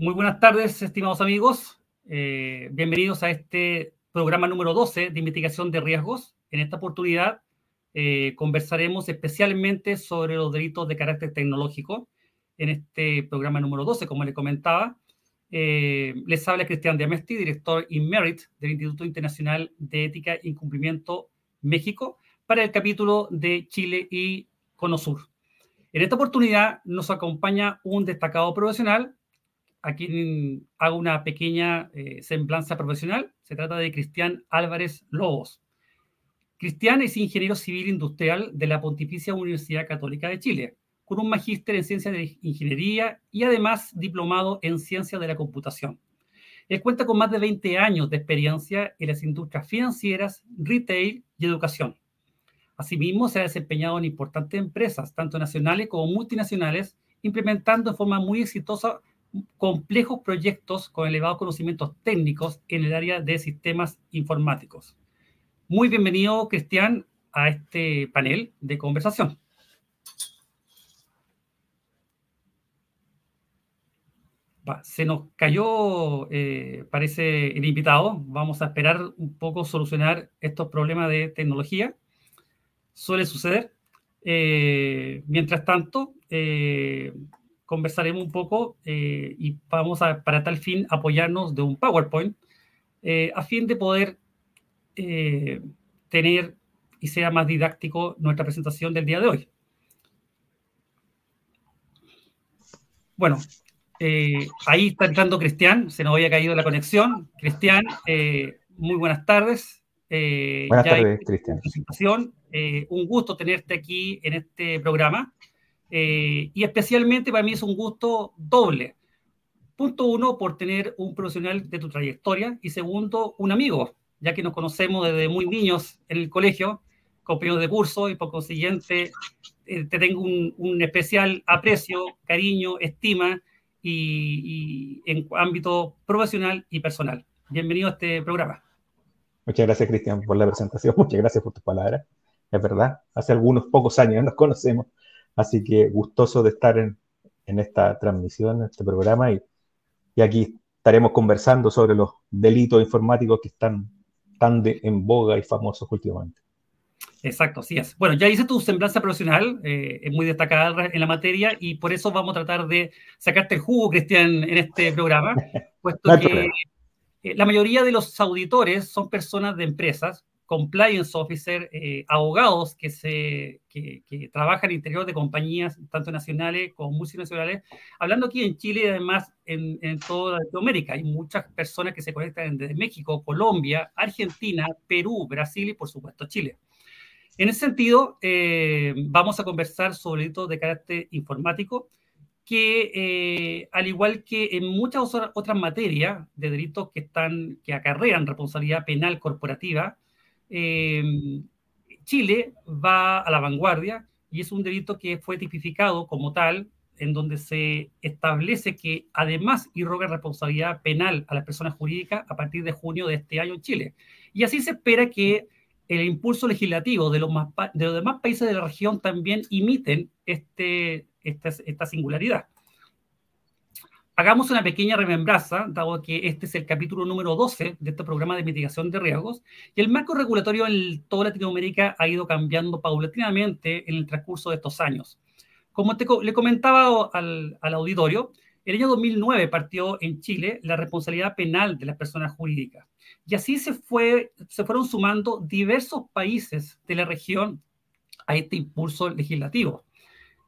Muy buenas tardes, estimados amigos. Eh, bienvenidos a este programa número 12 de investigación de riesgos. En esta oportunidad eh, conversaremos especialmente sobre los delitos de carácter tecnológico. En este programa número 12, como les comentaba, eh, les habla Cristian Diamesti, director Merit del Instituto Internacional de Ética e Incumplimiento México, para el capítulo de Chile y Conosur. En esta oportunidad nos acompaña un destacado profesional a quien hago una pequeña eh, semblanza profesional. Se trata de Cristian Álvarez Lobos. Cristian es ingeniero civil industrial de la Pontificia Universidad Católica de Chile, con un magíster en ciencias de ingeniería y además diplomado en ciencias de la computación. Él cuenta con más de 20 años de experiencia en las industrias financieras, retail y educación. Asimismo, se ha desempeñado en importantes empresas, tanto nacionales como multinacionales, implementando de forma muy exitosa complejos proyectos con elevados conocimientos técnicos en el área de sistemas informáticos. Muy bienvenido, Cristian, a este panel de conversación. se nos cayó, eh, parece, el invitado. Vamos a esperar un poco solucionar estos problemas de tecnología. Suele suceder. Eh, mientras tanto, eh, conversaremos un poco eh, y vamos a, para tal fin, apoyarnos de un PowerPoint eh, a fin de poder eh, tener y sea más didáctico nuestra presentación del día de hoy. Bueno, ahí está entrando Cristian, se nos había caído la conexión. Cristian, muy buenas tardes. buenas tardes, Cristian. un gusto tenerte aquí en este programa. Eh, y especialmente para mí es un gusto doble. Punto uno, por tener un profesional de tu trayectoria y segundo, un amigo, ya que nos conocemos desde muy niños en el colegio, compañeros de curso y por consiguiente eh, te tengo un, especial aprecio, cariño, estima y, y, en ámbito profesional y personal. Bienvenido a este programa. Muchas gracias, Cristian, por la presentación. Muchas gracias por tus palabras. Es verdad, hace algunos pocos años nos conocemos Así que gustoso de estar en, esta transmisión, en este programa, y, aquí estaremos conversando sobre los delitos informáticos que están tan en boga y famosos últimamente. Exacto, así es. Bueno, ya hice tu semblanza profesional, eh, es muy destacada en la materia y por eso vamos a tratar de sacarte el jugo, Cristian, en este programa, puesto que eh, la mayoría de los auditores son personas de empresas, compliance officer, eh, abogados que, se, que, trabajan en interior de compañías, tanto nacionales como multinacionales, hablando aquí en Chile y además en, en toda Latinoamérica. Hay muchas personas que se conectan desde México, Colombia, Argentina, Perú, Brasil y por supuesto Chile. En ese sentido, eh, vamos a conversar sobre delitos de carácter informático que, eh, al igual que en muchas otras materias de delitos que, están, que acarrean responsabilidad penal corporativa, Em, Chile va a la vanguardia y es un delito que fue tipificado como tal, en donde se establece que además irroga responsabilidad penal a las personas jurídicas a partir de junio de este año en Chile. Y así se espera que el impulso legislativo de los, de los demás países de la región también imiten este, esta singularidad. Hagamos una pequeña remembranza, dado que este es el capítulo número 12 de este programa de mitigación de riesgos, y el marco regulatorio en toda Latinoamérica ha ido cambiando paulatinamente en el transcurso de estos años. Como te, le comentaba al, al auditorio, el año 2009 partió en Chile la responsabilidad penal de las personas jurídicas. Y así se, fue, se fueron sumando diversos países de la región a este impulso legislativo.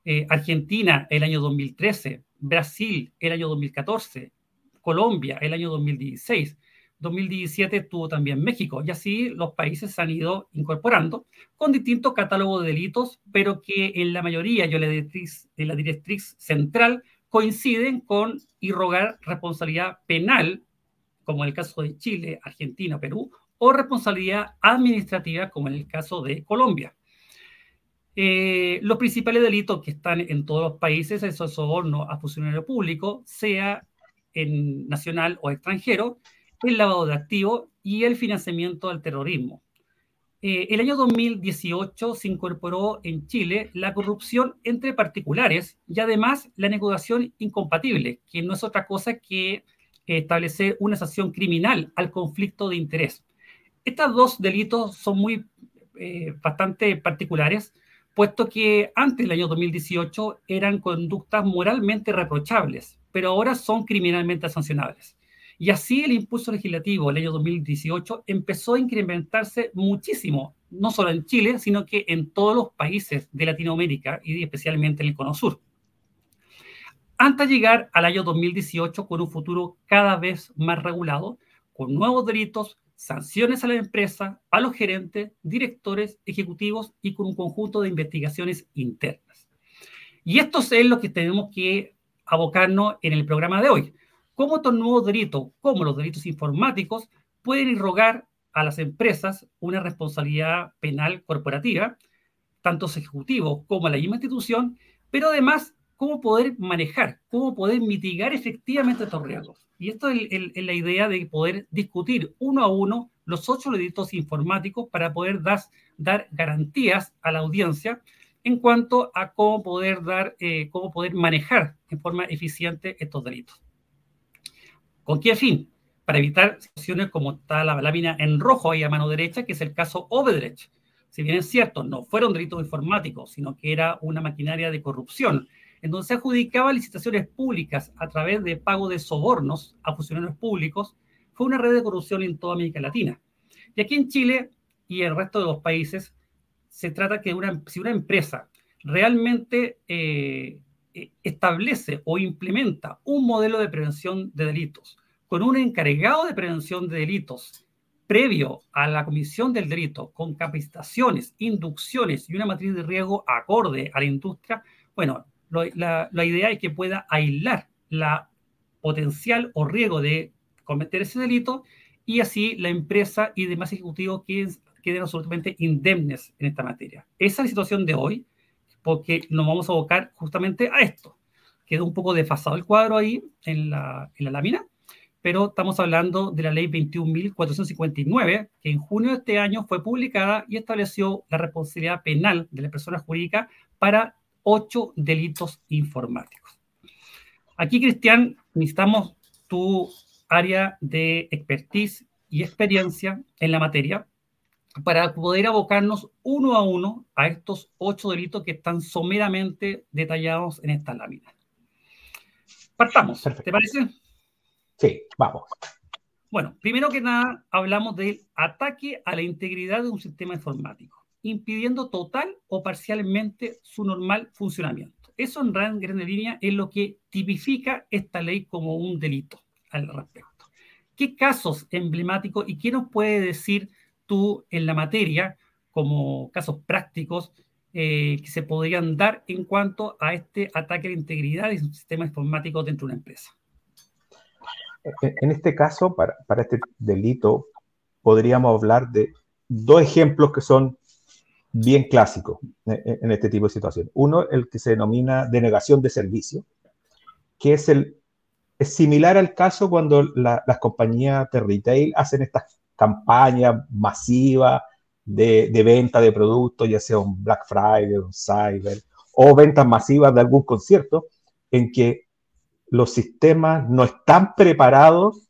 Eh, Argentina el año 2013, Brasil el año 2014, Colombia el año 2016, 2017 tuvo también México y así los países se han ido incorporando con distintos catálogos de delitos, pero que en la mayoría, yo la directriz, en la directriz central, coinciden con irrogar responsabilidad penal, como en el caso de Chile, Argentina, Perú, o responsabilidad administrativa, como en el caso de Colombia. Eh, los principales delitos que están en todos los países es el soborno a funcionario público, sea en nacional o extranjero, el lavado de activos y el financiamiento del terrorismo. eh, el año 2018 se incorporó en Chile la corrupción entre particulares y además la negociación incompatible, que no es otra cosa que establecer una sanción criminal al conflicto de interés. Estos dos delitos son muy eh, bastante particulares, puesto que antes del año 2018 eran conductas moralmente reprochables, pero ahora son criminalmente sancionables. Y así el impulso legislativo el año 2018 empezó a incrementarse muchísimo, no solo en Chile, sino que en todos los países de Latinoamérica y especialmente en el Cono Sur. Hasta llegar al año 2018 con un futuro cada vez más regulado, con nuevos delitos, sanciones a la empresa, a los gerentes, directores, ejecutivos y con un conjunto de investigaciones internas. Y esto es lo que tenemos que abocarnos en el programa de hoy cómo estos nuevos delitos, como los delitos informáticos, pueden irrogar a las empresas una responsabilidad penal corporativa, tanto ejecutivos como la misma institución, pero además cómo poder manejar, cómo poder mitigar efectivamente estos riesgos. Y esto es, la idea de poder discutir uno a uno los ocho delitos informáticos para poder dar garantías a la audiencia en cuanto a cómo poder dar, eh, cómo poder manejar en forma eficiente estos delitos. ¿Con qué fin? Para evitar situaciones como está la lámina en rojo ahí a mano derecha, que es el caso Obedrecht. Si bien es cierto, no fueron delitos informáticos, sino que era una maquinaria de corrupción, en donde se adjudicaba licitaciones públicas a través de pago de sobornos a funcionarios públicos, fue una red de corrupción en toda América Latina. Y aquí en Chile y el resto de los países, se trata que una, si una empresa realmente eh, eh, establece o implementa un modelo de prevención de delitos con un encargado de prevención de delitos previo a la comisión del delito, con capacitaciones, inducciones y una matriz de riesgo acorde a la industria, bueno, la, la, idea es que pueda aislar la potencial o riesgo de cometer ese delito y así la empresa y demás ejecutivos queden, queden absolutamente indemnes en esta materia. Esa es la situación de hoy porque nos vamos a abocar justamente a esto. Quedó un poco desfasado el cuadro ahí en la, en la lámina, pero estamos hablando de la ley 21.459, que en junio de este año fue publicada y estableció la responsabilidad penal de la persona jurídica para ocho delitos informáticos. Aquí, Cristian, necesitamos tu área de expertise y experiencia en la materia para poder abocarnos uno a uno a estos ocho delitos que están someramente detallados en esta lámina. Partamos, ¿te parece? Sí, vamos. Bueno, primero que nada, hablamos del ataque a la integridad de un sistema informático, impidiendo total o parcialmente su normal funcionamiento. Eso en gran, gran línea es lo que tipifica esta ley como un delito al respecto. ¿Qué casos emblemáticos y qué nos puede decir tú en la materia como casos prácticos eh, que se podrían dar en cuanto a este ataque a la integridad de un sistema informático dentro de una empresa. En este caso, para este delito, podríamos hablar de dos ejemplos que son bien clásicos en este tipo de situación. Uno, el que se denomina denegación de servicio, que es, el, es similar al caso cuando las compañías de retail hacen estas campaña masiva de, venta de productos, ya sea un Black Friday, un Cyber, o ventas masivas de algún concierto, en que los sistemas no están preparados,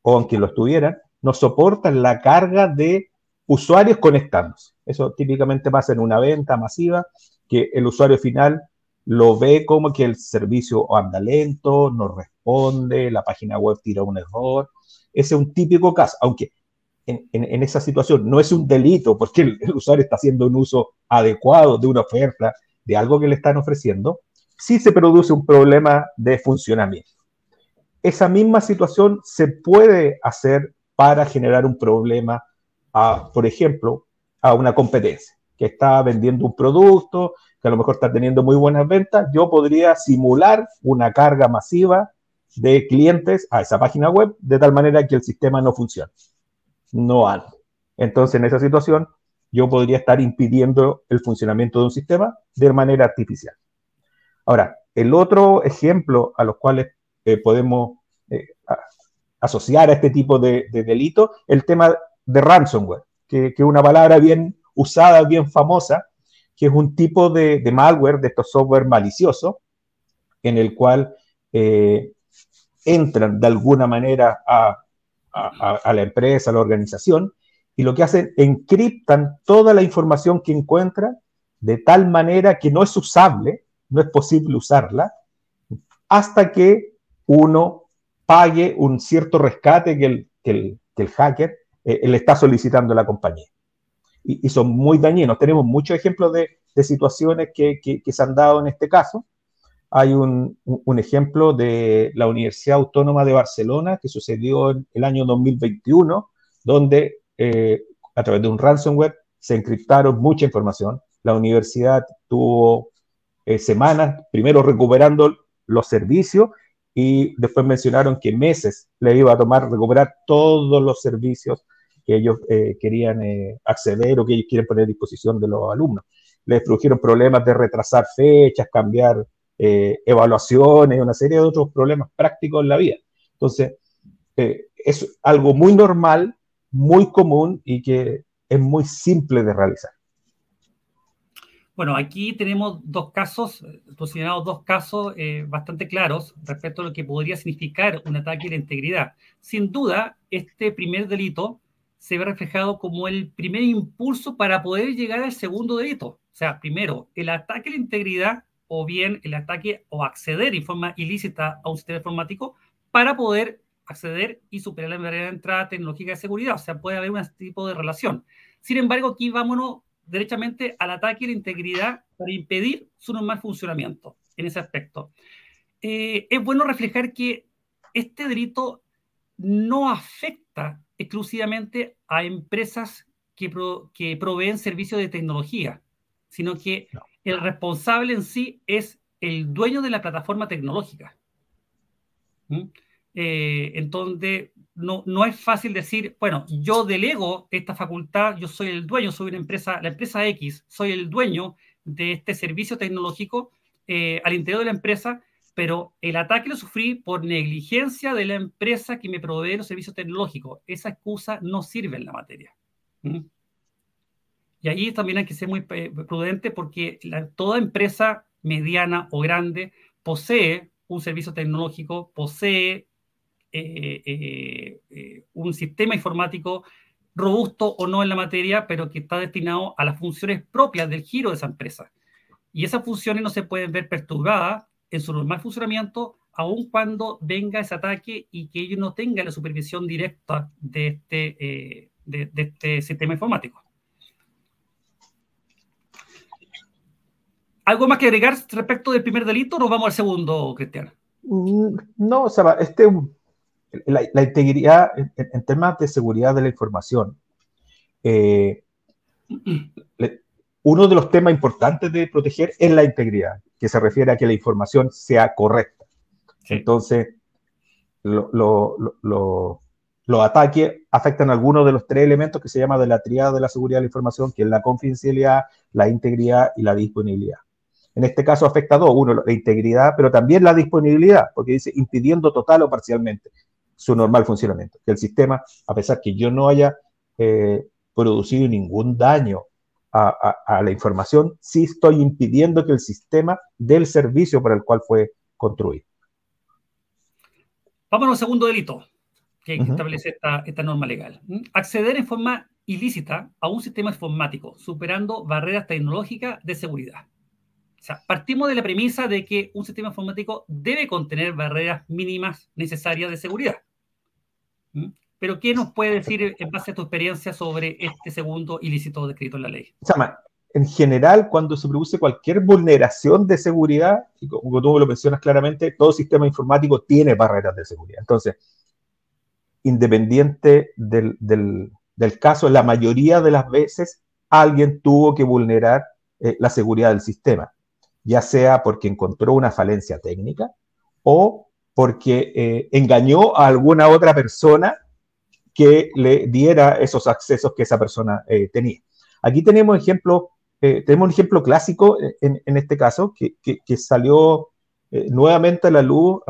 o aunque lo estuvieran, no soportan la carga de usuarios conectándose. Eso típicamente pasa en una venta masiva, que el usuario final lo ve como que el servicio anda lento, no responde, la página web tira un error. Ese es un típico caso, aunque en, esa situación. No es un delito porque el, usuario está haciendo un uso adecuado de una oferta, de algo que le están ofreciendo, sí se produce un problema de funcionamiento. Esa misma situación se puede hacer para generar un problema, por ejemplo, a una competencia que está vendiendo un producto, que a lo mejor está teniendo muy buenas ventas, yo podría simular una carga masiva de clientes a esa página web de tal manera que el sistema no funcione no algo. Entonces, en esa situación, yo podría estar impidiendo el funcionamiento de un sistema de manera artificial. Ahora, el otro ejemplo a los cuales eh, podemos eh, asociar a este tipo de, delito, el tema de ransomware. que es una palabra bien usada, bien famosa, que es un tipo de, malware, de estos software malicioso, en el cual eh, entran de alguna manera a, la empresa, a la organización, y lo que hacen, encriptan toda la información que encuentran de tal manera que no es usable, no es posible usarla, hasta que uno pague un cierto rescate que el, hacker eh, le está solicitando la compañía y, son muy dañinos. Tenemos muchos ejemplos de, situaciones que, se han dado en este caso. Hay un, ejemplo de la Universidad Autónoma de Barcelona que sucedió en el año 2021, donde eh, a través de un ransomware se encriptaron mucha información. La universidad tuvo eh, semanas, primero recuperando los servicios y después mencionaron que meses le iba a tomar recuperar todos los servicios que ellos eh, querían eh, acceder o que ellos quieren poner a disposición de los alumnos. Les produjeron problemas de retrasar fechas, cambiar eh, evaluaciones, una serie de otros problemas prácticos en la vida. Entonces, es algo muy normal, muy común y que es muy simple de realizar. Bueno, aquí tenemos dos casos, posicionados dos casos bastante claros respecto a lo que podría significar un ataque a la integridad. Sin duda, este primer delito se ve reflejado como el primer impulso para poder llegar al segundo delito. O sea, primero, el ataque a la integridad o bien el ataque o acceder en forma ilícita a un sistema informático para poder acceder y superar la de entrada tecnológica de seguridad. O sea, puede haber un tipo de relación. Sin embargo, aquí vámonos derechamente al ataque a la integridad para impedir su normal funcionamiento en ese aspecto. Eh, es bueno reflejar que este delito no afecta exclusivamente a empresas que, que proveen servicios de tecnología, sino que el responsable en sí es el dueño de la plataforma tecnológica. ¿Mm? Eh, entonces, no, no es fácil decir, bueno, yo delego esta facultad, yo soy el dueño, soy una empresa, la empresa X, soy el dueño de este servicio tecnológico eh, al interior de la empresa pero el ataque lo sufrí por negligencia de la empresa que me provee los servicios tecnológicos. Esa excusa no sirve en la materia. ¿Mm? Y ahí también hay que ser muy eh, prudente porque toda empresa mediana o grande posee un servicio tecnológico, posee eh, eh, un sistema informático robusto o no en la materia, pero que está destinado a las funciones propias del giro de esa empresa. Y esas funciones no se pueden ver perturbadas en su normal funcionamiento, aun cuando venga ese ataque y que ellos no tengan la supervisión directa de este, eh, de, este sistema informático. ¿Algo más que agregar respecto del primer delito o nos vamos al segundo, Cristian? Mm, no, o sea, este, la, integridad en, temas de seguridad de la información. Eh, uno de los temas importantes de proteger es la integridad que se refiere a que la información sea correcta. Entonces, los ataques afectan algunos de los tres elementos que se llama de la triada de la seguridad de la información, que es la confidencialidad, la integridad y la disponibilidad. En este caso afecta a dos, uno la integridad, pero también la disponibilidad, porque dice impidiendo total o parcialmente su normal funcionamiento. Que el sistema, a pesar que yo no haya eh, producido ningún daño a, la información, sí estoy impidiendo que el sistema dé el servicio para el cual fue construido. Vamos al segundo delito que establece esta, esta, norma legal. ¿Mm? Acceder en forma ilícita a un sistema informático, superando barreras tecnológicas de seguridad. O sea, partimos de la premisa de que un sistema informático debe contener barreras mínimas necesarias de seguridad. Pero, ¿qué nos puede decir en base a tu experiencia sobre este segundo ilícito descrito en la ley? en general, cuando se produce cualquier vulneración de seguridad, como tú lo mencionas claramente, todo sistema informático tiene barreras de seguridad. Entonces, independiente del, del, caso, la mayoría de las veces alguien tuvo que vulnerar eh, la seguridad del sistema, ya sea porque encontró una falencia técnica o porque eh, engañó a alguna otra persona que le diera esos accesos que esa persona eh, tenía. Aquí tenemos ejemplo, eh, tenemos un ejemplo clásico en, este caso que, que, salió eh, nuevamente a la luz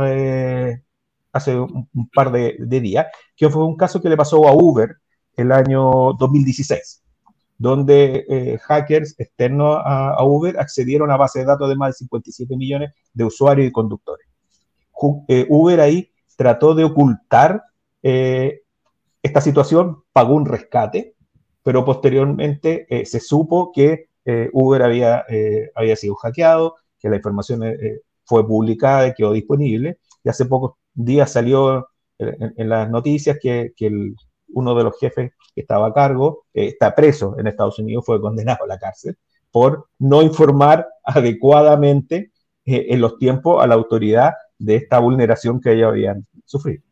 hace un, par de, días, que fue un caso que le pasó a Uber el año 2016, donde eh, hackers externos a, Uber accedieron a base de datos de más de 57 millones de usuarios y conductores. Eh, Uber ahí trató de ocultar esta situación, pagó un rescate, pero posteriormente se supo que Uber había, había sido hackeado, que la información fue publicada y quedó disponible, y hace pocos días salió en, las noticias que, uno de los jefes que estaba a cargo eh, está preso en Estados Unidos, fue condenado a la cárcel por no informar adecuadamente eh, en los tiempos a la autoridad de esta vulneración que ellos habían sufrido.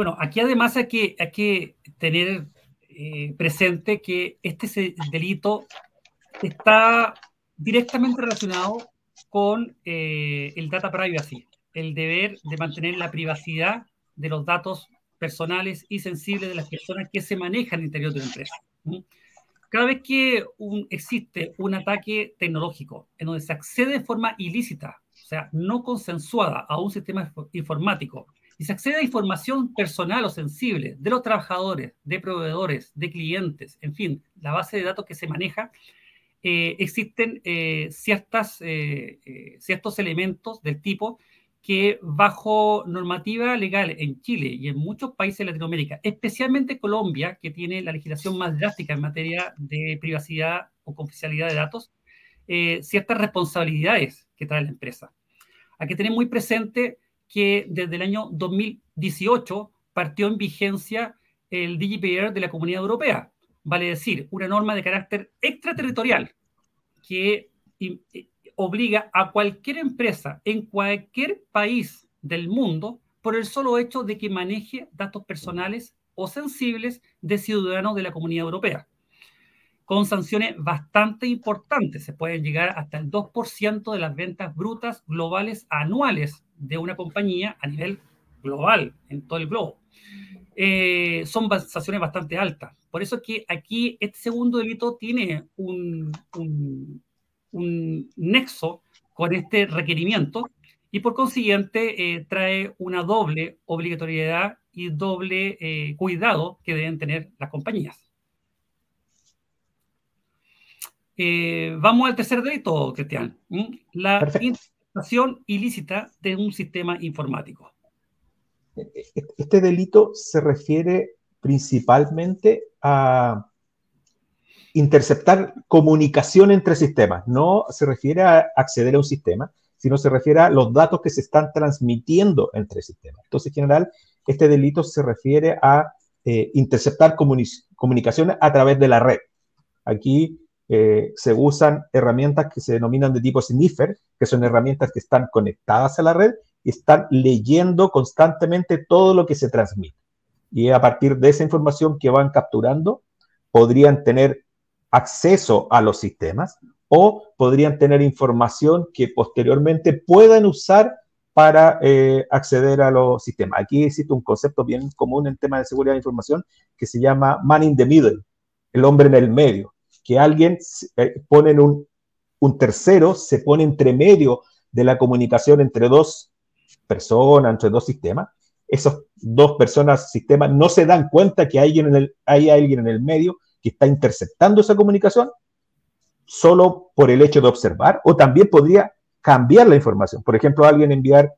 Bueno, aquí además hay que, hay que tener eh, presente que este delito está directamente relacionado con el data privacy el deber de mantener la privacidad de los datos personales y sensibles de las personas que se manejan el interior de la empresa. Cada vez que existe un ataque tecnológico en donde se accede de forma ilícita, o sea, no consensuada a un sistema informático, y se accede a información personal o sensible de los trabajadores, de proveedores, de clientes, en fin, la base de datos que se maneja, eh, existen eh, ciertas, eh, ciertos elementos del tipo que bajo normativa legal en Chile y en muchos países de Latinoamérica, especialmente Colombia, que tiene la legislación más drástica en materia de privacidad o confidencialidad de datos, ciertas responsabilidades que trae la empresa. Hay que tener muy presente que desde el año 2018 partió en vigencia el DGPR de la Comunidad Europea, vale decir, una norma de carácter extraterritorial que obliga a cualquier empresa en cualquier país del mundo por el solo hecho de que maneje datos personales o sensibles de ciudadanos de la Comunidad Europea, con sanciones bastante importantes. Se pueden llegar hasta el 2% de las ventas brutas globales anuales de una compañía a nivel global, en todo el globo. Eh, son sanciones bastante altas. Por eso es que aquí este segundo delito tiene un, un nexo con este requerimiento y por consiguiente eh, trae una doble obligatoriedad y doble eh, cuidado que deben tener las compañías. Eh, vamos al tercer delito, Cristian. La interpretación ilícita de un sistema informático. Este delito se refiere principalmente a interceptar comunicación entre sistemas. No se refiere a acceder a un sistema, sino se refiere a los datos que se están transmitiendo entre sistemas. Entonces, en general, este delito se refiere a eh, interceptar comunicaciones a través de la red. Aquí eh, se usan herramientas que se denominan de tipo sniffer, que son herramientas que están conectadas a la red y están leyendo constantemente todo lo que se transmite. Y a partir de esa información que van capturando, podrían tener acceso a los sistemas o podrían tener información que posteriormente puedan usar para eh, acceder a los sistemas. Aquí existe un concepto bien común en tema de seguridad de información que se llama man in the middle, el hombre en el medio, que alguien eh, pone en un, un tercero, se pone entre medio de la comunicación entre dos personas, entre dos sistemas. Esas dos personas, sistemas, no se dan cuenta que hay, en el, hay alguien en el medio que está interceptando esa comunicación solo por el hecho de observar o también podría cambiar la información. Por ejemplo, alguien enviar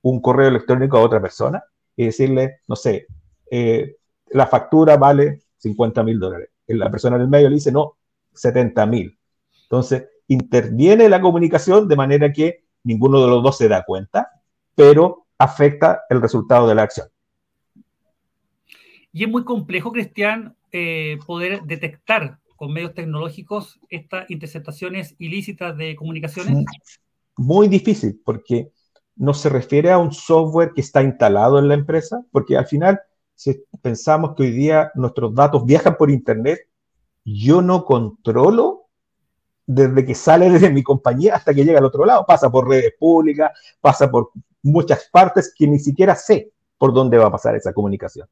un correo electrónico a otra persona y decirle, no sé, eh, la factura vale 50 mil dólares. La persona del medio le dice, no, 70 mil. Entonces, interviene la comunicación de manera que ninguno de los dos se da cuenta, pero afecta el resultado de la acción. Y es muy complejo, Cristian, eh, poder detectar con medios tecnológicos estas interceptaciones ilícitas de comunicaciones? Muy difícil, porque no se refiere a un software que está instalado en la empresa, porque al final, si pensamos que hoy día nuestros datos viajan por Internet, yo no controlo desde que sale desde mi compañía hasta que llega al otro lado. Pasa por redes públicas, pasa por muchas partes que ni siquiera sé por dónde va a pasar esa comunicación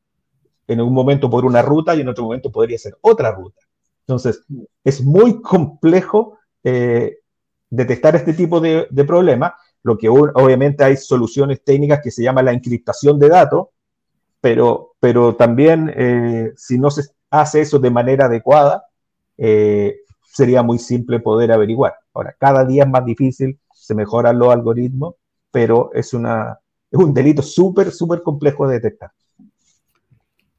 en un momento por una ruta y en otro momento podría ser otra ruta. Entonces, es muy complejo eh, detectar este tipo de, de problemas, lo que obviamente hay soluciones técnicas que se llama la encriptación de datos, pero, pero también eh, si no se hace eso de manera adecuada, eh, sería muy simple poder averiguar. Ahora, cada día es más difícil, se mejoran los algoritmos, pero es, una, es un delito súper, súper complejo de detectar.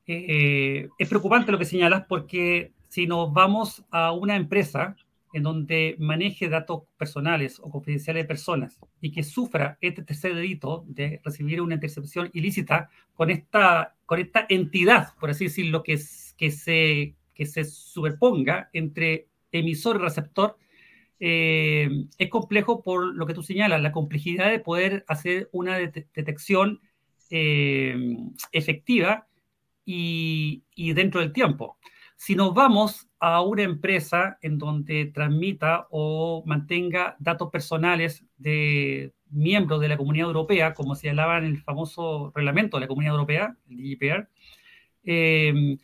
Eh, es preocupante lo que señalas porque si nos vamos a una empresa en donde maneje datos personales o confidenciales de personas y que sufra este tercer delito de recibir una intercepción ilícita con esta, con esta entidad, por así decirlo, que, que, se, que se superponga entre emisor y receptor, eh, es complejo por lo que tú señalas, la complejidad de poder hacer una detección eh, efectiva y, y dentro del tiempo. Si nos vamos a una empresa en donde transmita o mantenga datos personales de miembros de la Comunidad Europea, como se hablaba en el famoso reglamento de la Comunidad Europea, el GDPR, eh,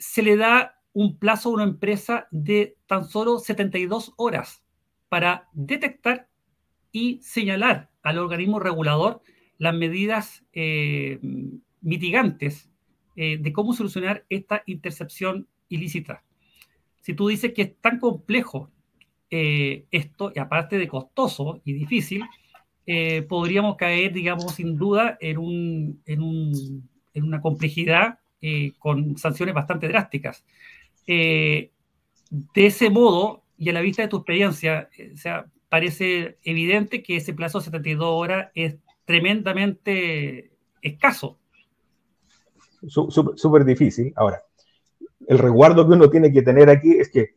se le da un plazo a una empresa de tan solo 72 horas para detectar y señalar al organismo regulador las medidas eh, mitigantes eh, de cómo solucionar esta intercepción ilícita. Si tú dices que es tan complejo eh, esto, y aparte de costoso y difícil, podríamos caer, digamos, sin duda en, un, en, un, en una complejidad con sanciones bastante drásticas. de ese modo, y a la vista de tu experiencia, sea, parece evidente que ese plazo de 72 horas es tremendamente escaso súper difícil. Ahora, el resguardo que uno tiene que tener aquí es que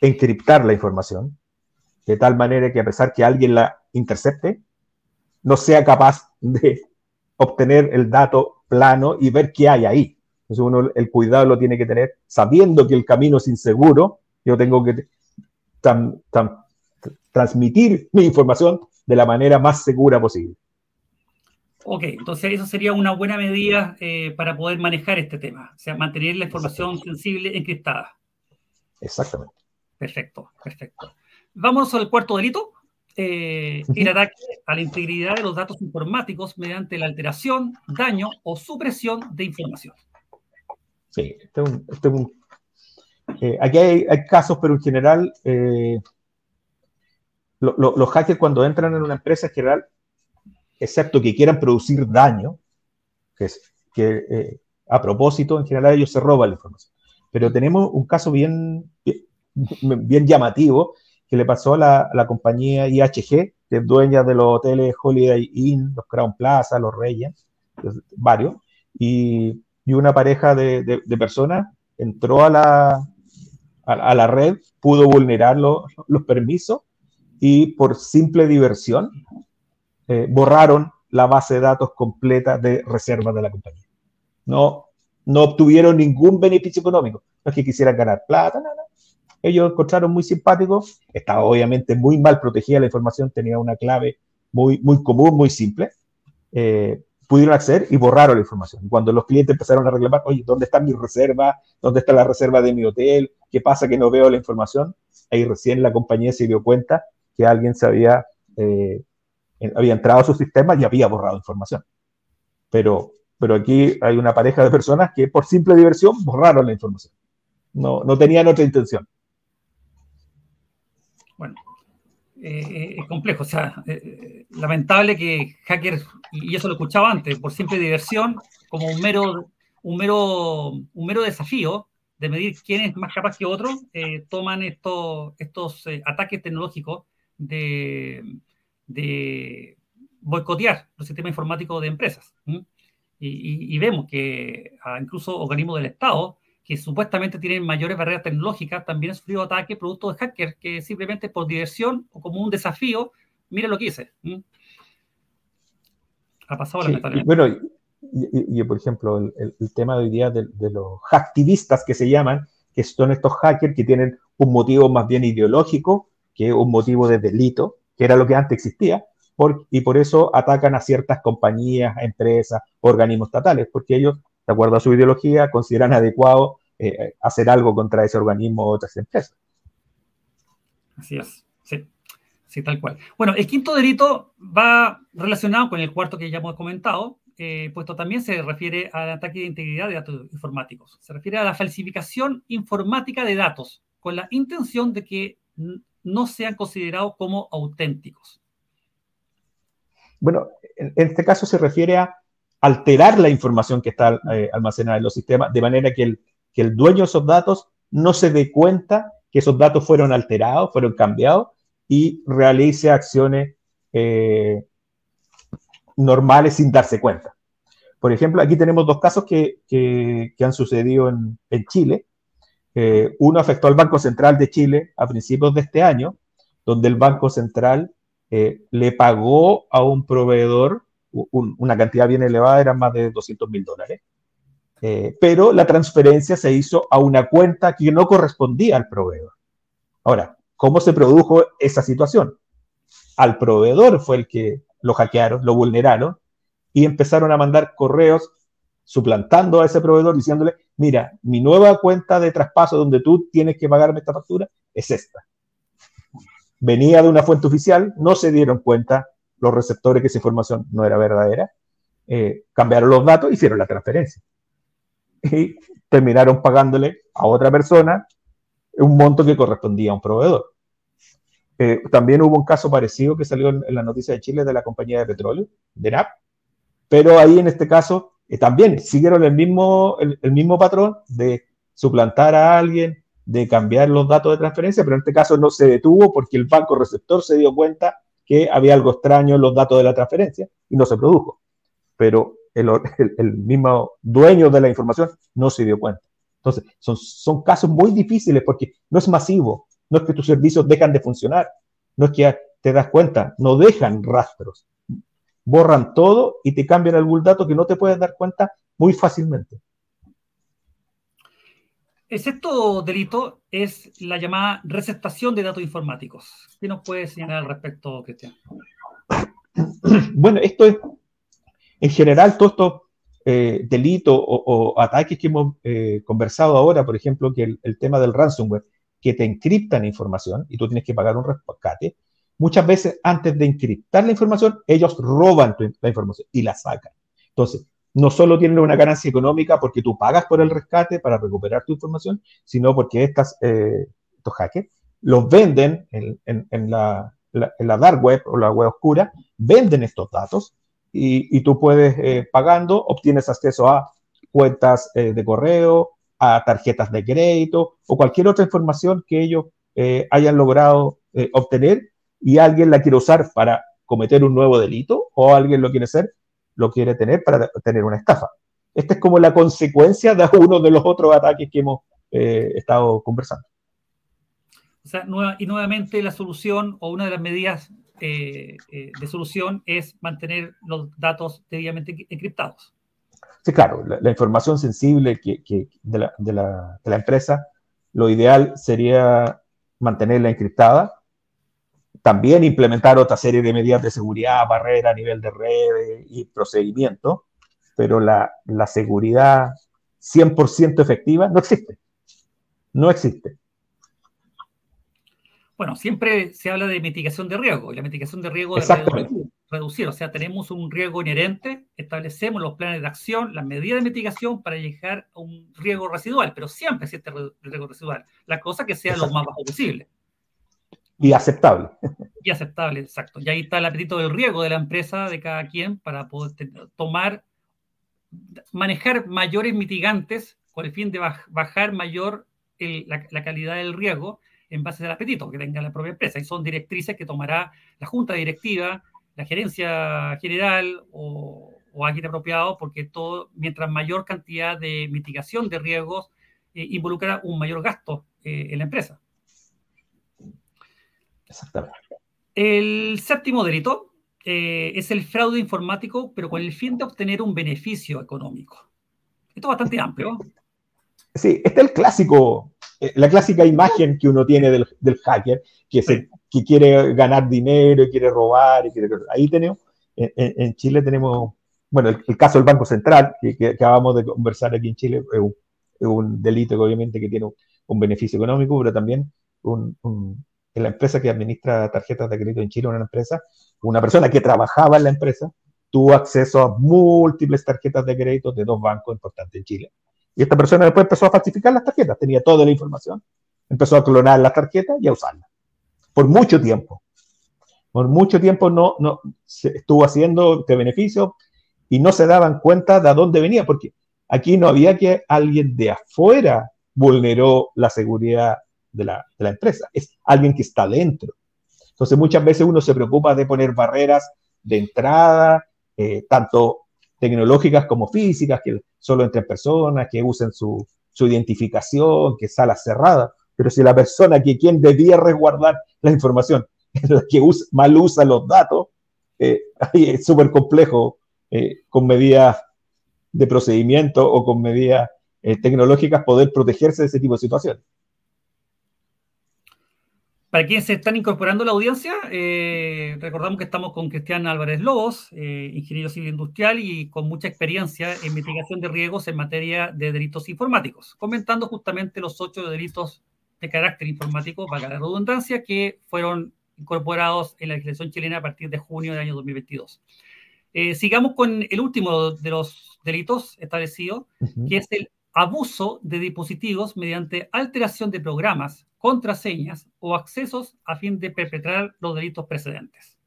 encriptar la información, de tal manera que a pesar que alguien la intercepte, no sea capaz de obtener el dato plano y ver qué hay ahí. Entonces uno el cuidado lo tiene que tener sabiendo que el camino es inseguro, yo tengo que transmitir mi información de la manera más segura posible. Ok, entonces eso sería una buena medida eh, para poder manejar este tema, o sea, mantener la información sensible encriptada. Exactamente. Perfecto, perfecto. Vamos al cuarto delito, eh, el ataque a la integridad de los datos informáticos mediante la alteración, daño o supresión de información. Sí, este es un, este eh, aquí hay, casos, pero en general los hackers cuando entran en una empresa en general excepto que quieran producir daño, que, eh, a propósito, en general ellos se roban la información. Pero tenemos un caso bien, bien, llamativo que le pasó a la, compañía IHG, que es dueña de los hoteles Holiday Inn, los Crown Plaza, los Reyes, varios, y, y una pareja de, de, personas entró a la, a, la red, pudo vulnerar los permisos y por simple diversión eh, borraron la base de datos completa de reservas de la compañía. No, no obtuvieron ningún beneficio económico. No es que quisieran ganar plata, nada. Ellos encontraron muy simpático. Estaba obviamente muy mal protegida la información, tenía una clave muy, muy común, muy simple. Eh, pudieron acceder y borraron la información. Cuando los clientes empezaron a reclamar, oye, ¿dónde está mi reserva? ¿Dónde está la reserva de mi hotel? ¿Qué pasa que no veo la información? Ahí recién la compañía se dio cuenta que alguien se había eh, entrado a su sistema y había borrado información. Pero, pero aquí hay una pareja de personas que por simple diversión borraron la información. No, no tenían otra intención. Bueno, eh, eh, es complejo. O sea, eh, lamentable que hackers, y eso lo escuchaba antes, por simple diversión, como un mero, un mero, un mero desafío de medir quién es más capaz que otro, toman estos, estos ataques tecnológicos de, de boicotear los sistemas informáticos de empresas. Y, vemos que ah, incluso organismos del Estado, que supuestamente tienen mayores barreras tecnológicas, también han sufrido ataques producto de hackers que simplemente por diversión o como un desafío, mira lo que hice. Ha pasado lamentablemente. Bueno, y, por ejemplo, el, tema de hoy día de, de, los hacktivistas que se llaman, que son estos hackers que tienen un motivo más bien ideológico que un motivo de delito, que era lo que antes existía, y por eso atacan a ciertas compañías, empresas, organismos estatales, porque ellos, de acuerdo a su ideología, consideran adecuado eh, hacer algo contra ese organismo o otras empresas. Así es, sí, sí, tal cual. Bueno, el quinto delito va relacionado con el cuarto que ya hemos comentado, eh, puesto también se refiere al ataque de integridad de datos informáticos. Se refiere a la falsificación informática de datos con la intención de que no sean considerados como auténticos. Bueno, en este caso se refiere a alterar la información que está eh, almacenada en los sistemas, de manera que el, que el dueño de esos datos no se dé cuenta que esos datos fueron alterados, fueron cambiados y realice acciones eh, normales sin darse cuenta. Por ejemplo, aquí tenemos dos casos que, han sucedido en, Chile. Eh, uno afectó al Banco Central de Chile a principios de este año, donde el Banco Central eh, le pagó a un proveedor una cantidad bien elevada, eran más de 200 mil dólares, eh, pero la transferencia se hizo a una cuenta que no correspondía al proveedor. Ahora, ¿cómo se produjo esa situación? Al proveedor fue el que lo hackearon, lo vulneraron y empezaron a mandar correos suplantando a ese proveedor diciéndole, mira, mi nueva cuenta de traspaso donde tú tienes que pagarme esta factura es esta. Venía de una fuente oficial, no se dieron cuenta los receptores que esa información no era verdadera, eh, cambiaron los datos, hicieron la transferencia y terminaron pagándole a otra persona un monto que correspondía a un proveedor. Eh, también hubo un caso parecido que salió en, la noticia de Chile de la compañía de petróleo, de NAP, pero ahí en este caso eh, también siguieron el mismo, el, mismo patrón de suplantar a alguien, de cambiar los datos de transferencia, pero en este caso no se detuvo porque el banco receptor se dio cuenta que había algo extraño en los datos de la transferencia y no se produjo. Pero el, el, mismo dueño de la información no se dio cuenta. Entonces, son, son casos muy difíciles porque no es masivo, no es que tus servicios dejan de funcionar, no es que te das cuenta, no dejan rastros, borran todo y te cambian algún dato que no te puedes dar cuenta muy fácilmente. El sexto delito es la llamada receptación de datos informáticos. ¿Qué nos puede señalar al respecto, Cristian? Bueno, esto es, en general, todos estos eh, delitos o, ataques que hemos eh, conversado ahora, por ejemplo, que el, tema del ransomware, que te encriptan información y tú tienes que pagar un rescate, muchas veces antes de encriptar la información, ellos roban la información y la sacan. Entonces, no solo tienen una ganancia económica porque tú pagas por el rescate para recuperar tu información, sino porque estas, eh, estos hackers los venden en, la, dark web o la web oscura, venden estos datos y, tú puedes, eh, pagando, obtienes acceso a cuentas eh, de correo, a tarjetas de crédito o cualquier otra información que ellos eh, hayan logrado obtener y alguien la quiere usar para cometer un nuevo delito o alguien lo quiere hacer, lo quiere tener para tener una estafa. Esta es como la consecuencia de uno de los otros ataques que hemos estado conversando. O sea, y nuevamente la solución o una de las medidas eh, eh, de solución es mantener los datos debidamente encriptados. Sí, claro, la, información sensible que, de, la, de, la, de, la, empresa, lo ideal sería mantenerla encriptada. También implementar otra serie de medidas de seguridad, barrera a nivel de red y procedimiento, pero la, la seguridad 100% efectiva no existe. No existe. Bueno, siempre se habla de mitigación de riesgo y la mitigación de riesgo es reducir. O sea, tenemos un riesgo inherente, establecemos los planes de acción, las medidas de mitigación para llegar a un riesgo residual, pero siempre existe riesgo residual. La cosa que sea lo más bajo posible. Y aceptable. Y aceptable, exacto. Y ahí está el apetito del riesgo de la empresa, de cada quien, para poder tomar, manejar mayores mitigantes con el fin de bajar mayor la calidad del riesgo en base al apetito que tenga la propia empresa. Y son directrices que tomará la junta directiva, la gerencia general o, o alguien apropiado, porque todo, mientras mayor cantidad de mitigación de riesgos eh, involucra un mayor gasto eh, en la empresa. Exactamente. El séptimo delito eh, es el fraude informático, pero con el fin de obtener un beneficio económico. Esto es bastante amplio. Sí, este es el clásico la clásica imagen que uno tiene del, hacker, que, se, que quiere ganar dinero, quiere robar, y quiere, ahí tenemos, en, Chile tenemos, bueno, el, caso del Banco Central, que, acabamos de conversar aquí en Chile, es un, delito que obviamente que tiene un beneficio económico, pero también un, la empresa que administra tarjetas de crédito en Chile, una empresa, una persona que trabajaba en la empresa, tuvo acceso a múltiples tarjetas de crédito de dos bancos importantes en Chile. Y esta persona después empezó a falsificar las tarjetas, tenía toda la información, empezó a clonar las tarjetas y a usarlas. Por mucho tiempo. Por mucho tiempo no, no se estuvo haciendo este beneficio y no se daban cuenta de dónde venía, porque aquí no había que alguien de afuera vulneró la seguridad de la, de la empresa, es alguien que está dentro. Entonces muchas veces uno se preocupa de poner barreras de entrada, eh, tanto tecnológicas como físicas, que solo entre personas, que usen su, su identificación, que sala cerrada. Pero si la persona que quien debía resguardar la información es la que mal usa los datos, eh, es súper complejo eh, con medidas de procedimiento o con medidas tecnológicas poder protegerse de ese tipo de situaciones. Para quienes se están incorporando a la audiencia, eh, recordamos que estamos con Cristian Álvarez Lobos, eh, ingeniero civil industrial y con mucha experiencia en mitigación de riesgos en materia de delitos informáticos, comentando justamente los ocho delitos de carácter informático, para la redundancia, que fueron incorporados en la legislación chilena a partir de junio del año 2022. Eh, sigamos con el último de los delitos establecidos, que es el abuso de dispositivos mediante alteración de programas, contraseñas o accesos a fin de perpetrar los delitos precedentes.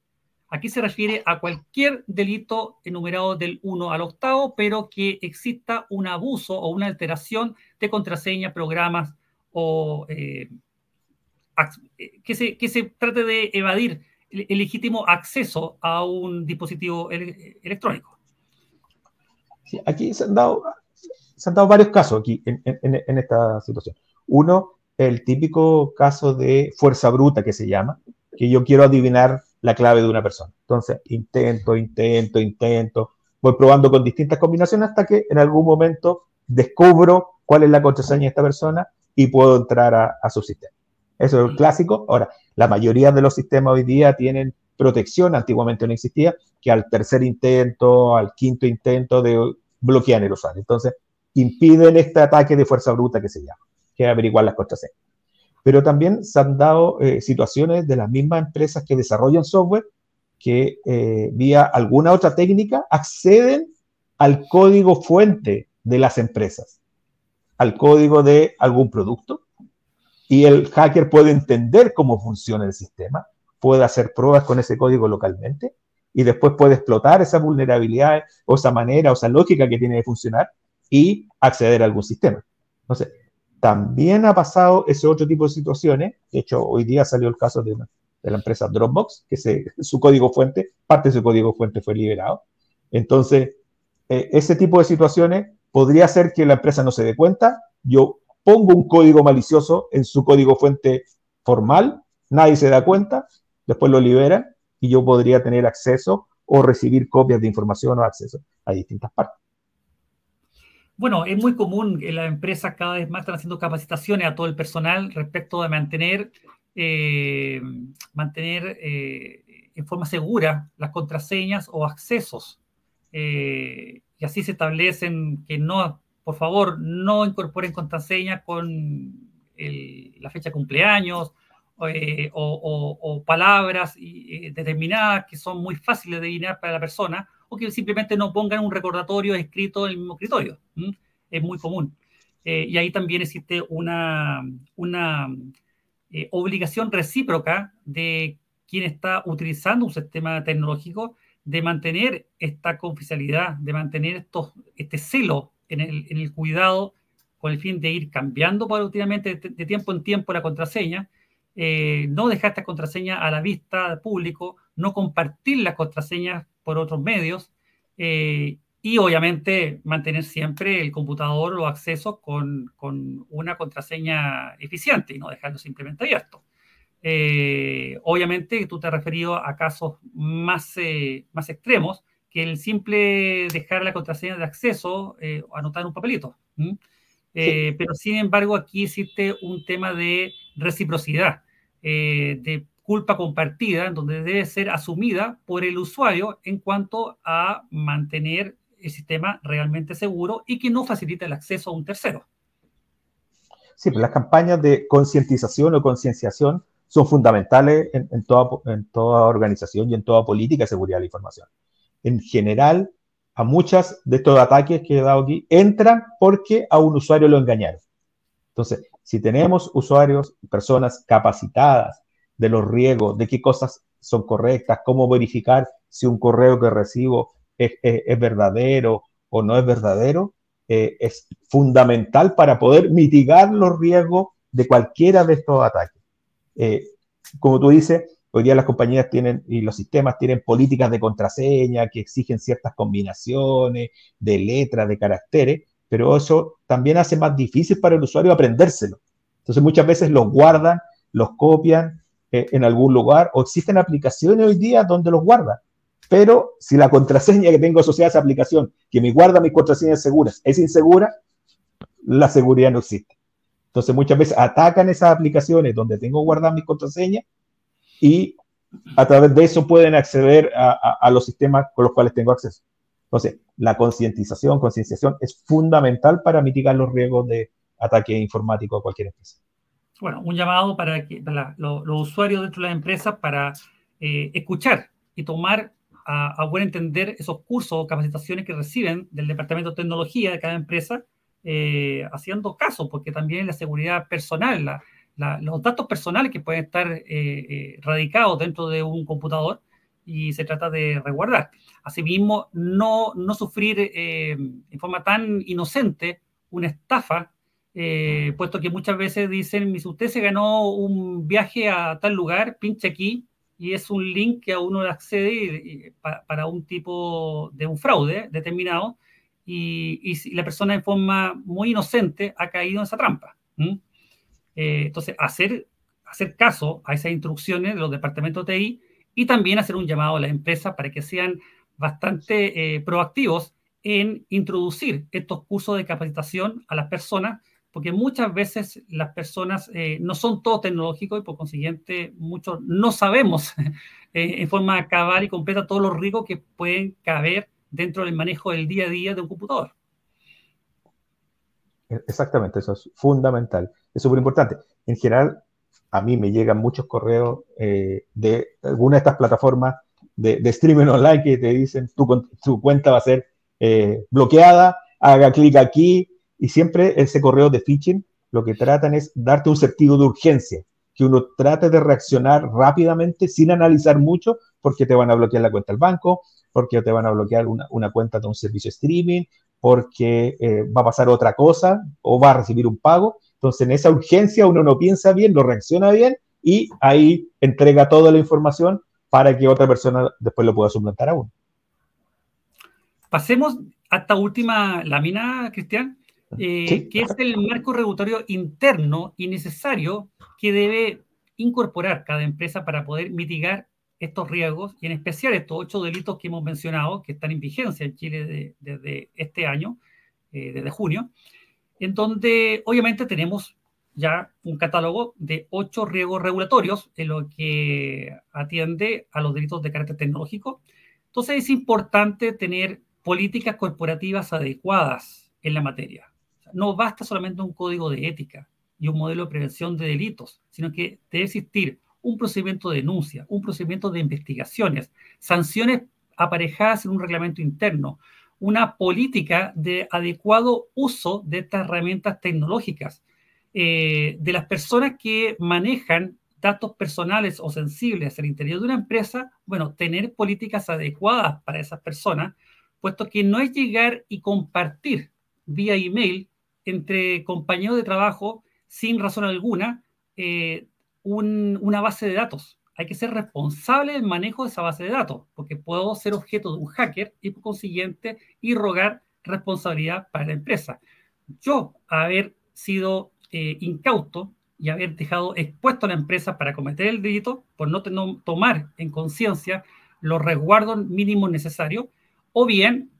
Aquí se refiere a cualquier delito enumerado del 1 al octavo, pero que exista un abuso o una alteración de contraseñas, programas o eh, que, se, que se trate de evadir el, legítimo acceso a un dispositivo electrónico. aquí se han, dado, se han dado varios casos aquí en, en esta situación. Uno el típico caso de fuerza bruta que se llama, que yo quiero adivinar la clave de una persona. Entonces, intento, intento, intento, voy probando con distintas combinaciones hasta que en algún momento descubro cuál es la contraseña de esta persona y puedo entrar a, su sistema. Eso es el clásico. Ahora, la mayoría de los sistemas hoy día tienen protección, antiguamente no existía, que al tercer intento, al quinto intento de bloquear el usuario. Entonces, impiden este ataque de fuerza bruta que se llama que averiguar las contraseñas. Pero también se han dado eh, situaciones de las mismas empresas que desarrollan software que eh, vía alguna otra técnica acceden al código fuente de las empresas, al código de algún producto, y el hacker puede entender cómo funciona el sistema, puede hacer pruebas con ese código localmente y después puede explotar esa vulnerabilidad o esa manera o esa lógica que tiene de funcionar y acceder a algún sistema. Entonces, también ha pasado ese otro tipo de situaciones. De hecho, hoy día salió el caso de, la empresa Dropbox, que su código fuente, parte de su código fuente fue liberado. Entonces, eh, ese tipo de situaciones podría ser que la empresa no se dé cuenta. Yo pongo un código malicioso en su código fuente formal, nadie se da cuenta, después lo liberan y yo podría tener acceso o recibir copias de información o acceso a distintas partes. Bueno, es muy común que las empresas cada vez más están haciendo capacitaciones a todo el personal respecto de mantener, eh, mantener eh, en forma segura las contraseñas o accesos. Eh, y así se establecen que no, por favor, no incorporen contraseñas con la fecha de cumpleaños o, palabras determinadas que son muy fáciles de adivinar para la persona que simplemente no pongan un recordatorio escrito en el mismo escritorio. Es muy común. Eh, y ahí también existe una, una eh, obligación recíproca de quien está utilizando un sistema tecnológico de mantener esta confidencialidad, de mantener estos, este celo en el, en el, cuidado con el fin de ir cambiando paulatinamente de, de tiempo en tiempo la contraseña, eh, no dejar esta contraseña a la vista del público, no compartir las contraseñas por otros medios eh, y obviamente mantener siempre el computador o acceso con, con, una contraseña eficiente y no dejarlo simplemente abierto. Eh, obviamente tú te has referido a casos más, eh, más extremos que el simple dejar la contraseña de acceso o anotar un papelito. Pero sin embargo aquí existe un tema de reciprocidad, de culpa compartida, en donde debe ser asumida por el usuario en cuanto a mantener el sistema realmente seguro y que no facilite el acceso a un tercero. Sí, pues las campañas de concientización o concienciación son fundamentales en, toda, en toda organización y en toda política de seguridad de la información. en general, a muchas de estos ataques que he dado aquí, entran porque a un usuario lo engañaron. Entonces, si tenemos usuarios, personas capacitadas de los riesgos, de qué cosas son correctas, cómo verificar si un correo que recibo es, verdadero o no es verdadero, eh, es fundamental para poder mitigar los riesgos de cualquiera de estos ataques. Eh, como tú dices, hoy día las compañías tienen y los sistemas tienen políticas de contraseña que exigen ciertas combinaciones de letras, de caracteres, pero eso también hace más difícil para el usuario aprendérselo. Entonces muchas veces los guardan, los copian eh, en algún lugar o existen aplicaciones hoy día donde los guardan. Pero si la contraseña que tengo asociada a esa aplicación, que me guarda mis contraseñas seguras, es insegura, la seguridad no existe. Entonces muchas veces atacan esas aplicaciones donde tengo guardadas mis contraseñas y a través de eso pueden acceder a, los sistemas con los cuales tengo acceso. Entonces, la concientización, concienciación es fundamental para mitigar los riesgos de ataque informático a cualquier empresa. Bueno, un llamado para, que, los, usuarios dentro de la empresa para eh, escuchar y tomar a, a, buen entender esos cursos o capacitaciones que reciben del Departamento de Tecnología de cada empresa eh, haciendo caso, porque también la seguridad personal, los datos personales que pueden estar eh, eh, radicados dentro de un computador y se trata de resguardar. Asimismo, no, no sufrir en forma tan inocente una estafa, puesto que muchas veces dicen, usted se ganó un viaje a tal lugar, pinche aquí, y es un link que a uno accede para un tipo de un fraude determinado, y, la persona en forma muy inocente ha caído en esa trampa. Eh, entonces, hacer, hacer caso a esas instrucciones de los departamentos de TI y también hacer un llamado a las empresas para que sean bastante eh, proactivos en introducir estos cursos de capacitación a las personas, porque muchas veces las personas eh, no son todo tecnológicos y por consiguiente muchos no sabemos en forma cabal y completa todos los riesgos que pueden caber dentro del manejo del día a día de un computador. E, exactamente, eso es fundamental, es súper importante. En general, a mí me llegan muchos correos eh, de alguna de estas plataformas de, streaming online que te dicen tu, tu cuenta va a ser eh, bloqueada, haga clic aquí y siempre ese correo de phishing lo que tratan es darte un sentido de urgencia, que uno trate de reaccionar rápidamente sin analizar mucho porque te van a bloquear la cuenta del banco, porque te van a bloquear una, cuenta de un servicio streaming, porque eh, va a pasar otra cosa o va a recibir un pago. Entonces, en esa urgencia uno no piensa bien, no reacciona bien y ahí entrega toda la información para que otra persona después lo pueda suplantar a uno. Pasemos a esta última lámina, Cristian, eh, que es el marco regulatorio interno y necesario que debe incorporar cada empresa para poder mitigar estos riesgos y en especial estos ocho delitos que hemos mencionado, que están en vigencia en Chile desde este año, eh, desde junio, en donde obviamente tenemos ya un catálogo de ocho riesgos regulatorios en lo que atiende a los delitos de carácter tecnológico. Entonces es importante tener políticas corporativas adecuadas en la materia. No basta solamente un código de ética y un modelo de prevención de delitos, sino que debe existir un procedimiento de denuncia, un procedimiento de investigaciones, sanciones aparejadas en un reglamento interno, una política de adecuado uso de estas herramientas tecnológicas, eh, de las personas que manejan datos personales o sensibles al interior de una empresa, bueno, tener políticas adecuadas para esas personas, puesto que no es llegar y compartir vía email entre compañeros de trabajo sin razón alguna eh, una base de datos. Hay que ser responsable del manejo de esa base de datos, porque puedo ser objeto de un hacker y por consiguiente irrogar responsabilidad para la empresa. Yo, haber sido eh, incauto y haber dejado expuesto a la empresa para cometer el delito por no, tomar en conciencia los resguardos mínimos necesarios, o bien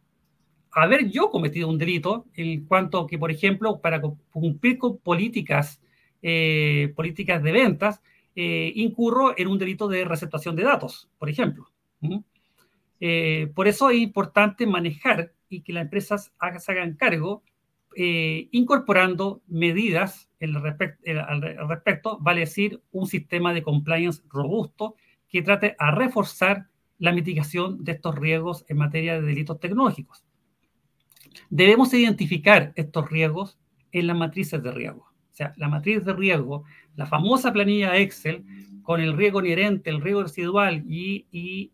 haber yo cometido un delito en cuanto que, por ejemplo, para cumplir con políticas eh, políticas de ventas, eh, incurro en un delito de receptación de datos, por ejemplo. Eh, por eso es importante manejar y que las empresas se hagan cargo incorporando medidas al respecto, vale decir, un sistema de compliance robusto que trate a reforzar la mitigación de estos riesgos en materia de delitos tecnológicos. Debemos identificar estos riesgos en las matrices de riesgo. O sea, la matriz de riesgo, la famosa planilla Excel, con el riesgo inherente, el riesgo residual y,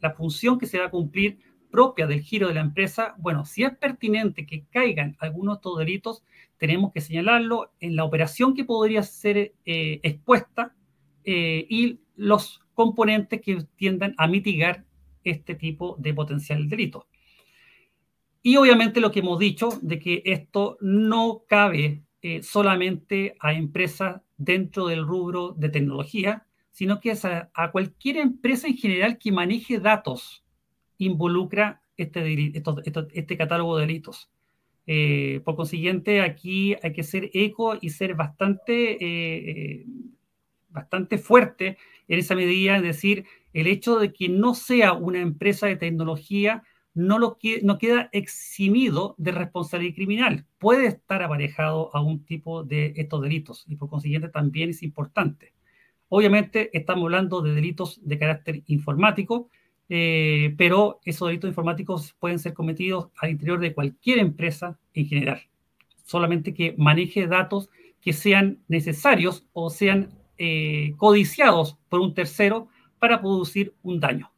la función que se va a cumplir propia del giro de la empresa, bueno, si es pertinente que caigan algunos de estos delitos, tenemos que señalarlo en la operación que podría ser eh, expuesta eh, y los componentes que tiendan a mitigar este tipo de potencial delito. Y obviamente lo que hemos dicho de que esto no cabe eh, solamente a empresas dentro del rubro de tecnología, sino que a, cualquier empresa en general que maneje datos involucra este, este catálogo de delitos. Eh, por consiguiente, aquí hay que ser eco y ser bastante, eh, bastante fuerte en esa medida, es decir, el hecho de que no sea una empresa de tecnología no, queda eximido de responsabilidad criminal. Puede estar aparejado a un tipo de estos delitos y por consiguiente también es importante. Obviamente estamos hablando de delitos de carácter informático, eh, pero esos delitos informáticos pueden ser cometidos al interior de cualquier empresa en general. Solamente que maneje datos que sean necesarios o sean eh, codiciados por un tercero para producir un daño.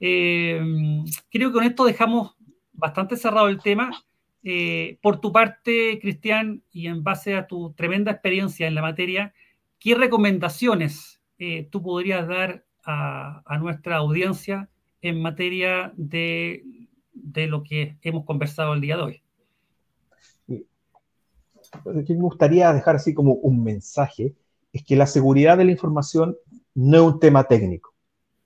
Eh, creo que con esto dejamos bastante cerrado el tema. por tu parte, Cristian, y en base a tu tremenda experiencia en la materia, ¿qué recomendaciones eh, tú podrías dar a, nuestra audiencia en materia de, lo que hemos conversado el día de hoy? Me gustaría dejar así como un mensaje es que la seguridad de la información no es un tema técnico,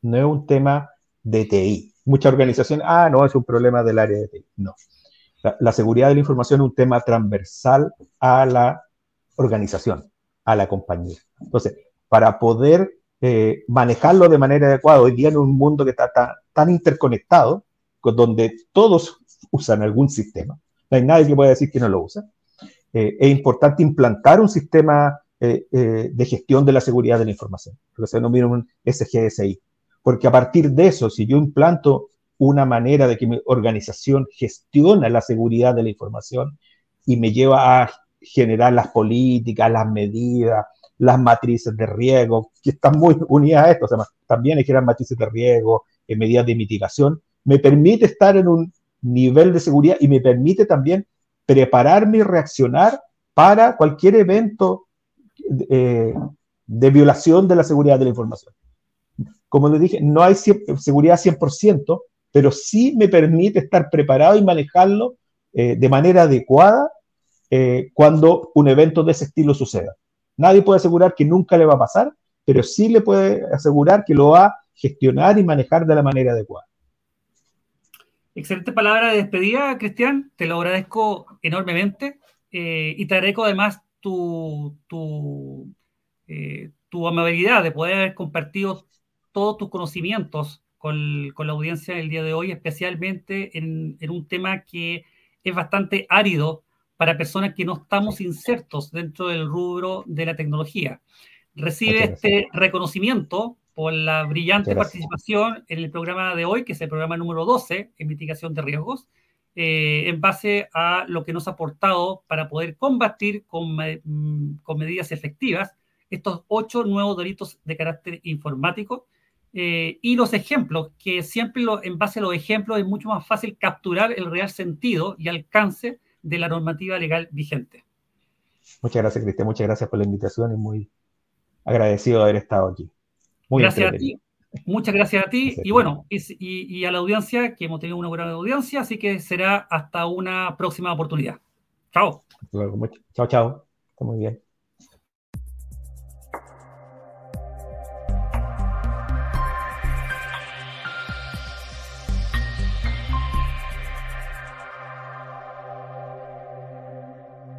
no es un tema de TI. Muchas organizaciones, ah, no, es un problema del área de TI. No. la seguridad de la información es un tema transversal a la organización a la compañía. Entonces, para poder eh, manejarlo de manera adecuada, hoy día en un mundo que está tan, interconectado, donde todos usan algún sistema, no hay nadie que pueda decir que no lo usa, eh, es importante implantar un sistema eh, de gestión de la seguridad de la información, lo que se denomina un SGSI, porque a partir de eso, si yo implanto una manera de que mi organización gestiona la seguridad de la información y me lleva a generar las políticas, las medidas, las matrices de riesgo, que están muy unidas a esto, o sea, también hay que generar matrices de riesgo, eh, medidas de mitigación, me permite estar en un nivel de seguridad y me permite también prepararme y reaccionar para cualquier evento eh, de violación de la seguridad de la información. Como les dije, no hay seguridad 100%, pero sí me permite estar preparado y manejarlo eh, de manera adecuada eh, cuando un evento de ese estilo suceda. Nadie puede asegurar que nunca le va a pasar, pero sí le puede asegurar que lo va a gestionar y manejar de la manera adecuada. Excelente palabra de despedida, Cristian. Te lo agradezco enormemente eh, y te agradezco además tu, tu, eh, tu, amabilidad de poder haber compartido todos tus conocimientos con, con la audiencia el día de hoy, especialmente en, en un tema que es bastante árido para personas que no estamos insertos dentro del rubro de la tecnología. Recibe este reconocimiento por la brillante participación en el programa de hoy, que es el programa número 12 en mitigación de riesgos, eh, en base a lo que nos ha aportado para poder combatir con, mm, con medidas efectivas estos ocho nuevos delitos de carácter informático eh, y los ejemplos, que siempre lo, en base a los ejemplos es mucho más fácil capturar el real sentido y alcance de la normativa legal vigente. Muchas gracias, Cristian. Muchas gracias por la invitación y muy agradecido de haber estado aquí. Muy gracias a ti. Muchas gracias a ti y bueno, y, a la audiencia, que hemos tenido una buena audiencia, así que será hasta una próxima oportunidad. Chao. Chao, chao. Está muy bien.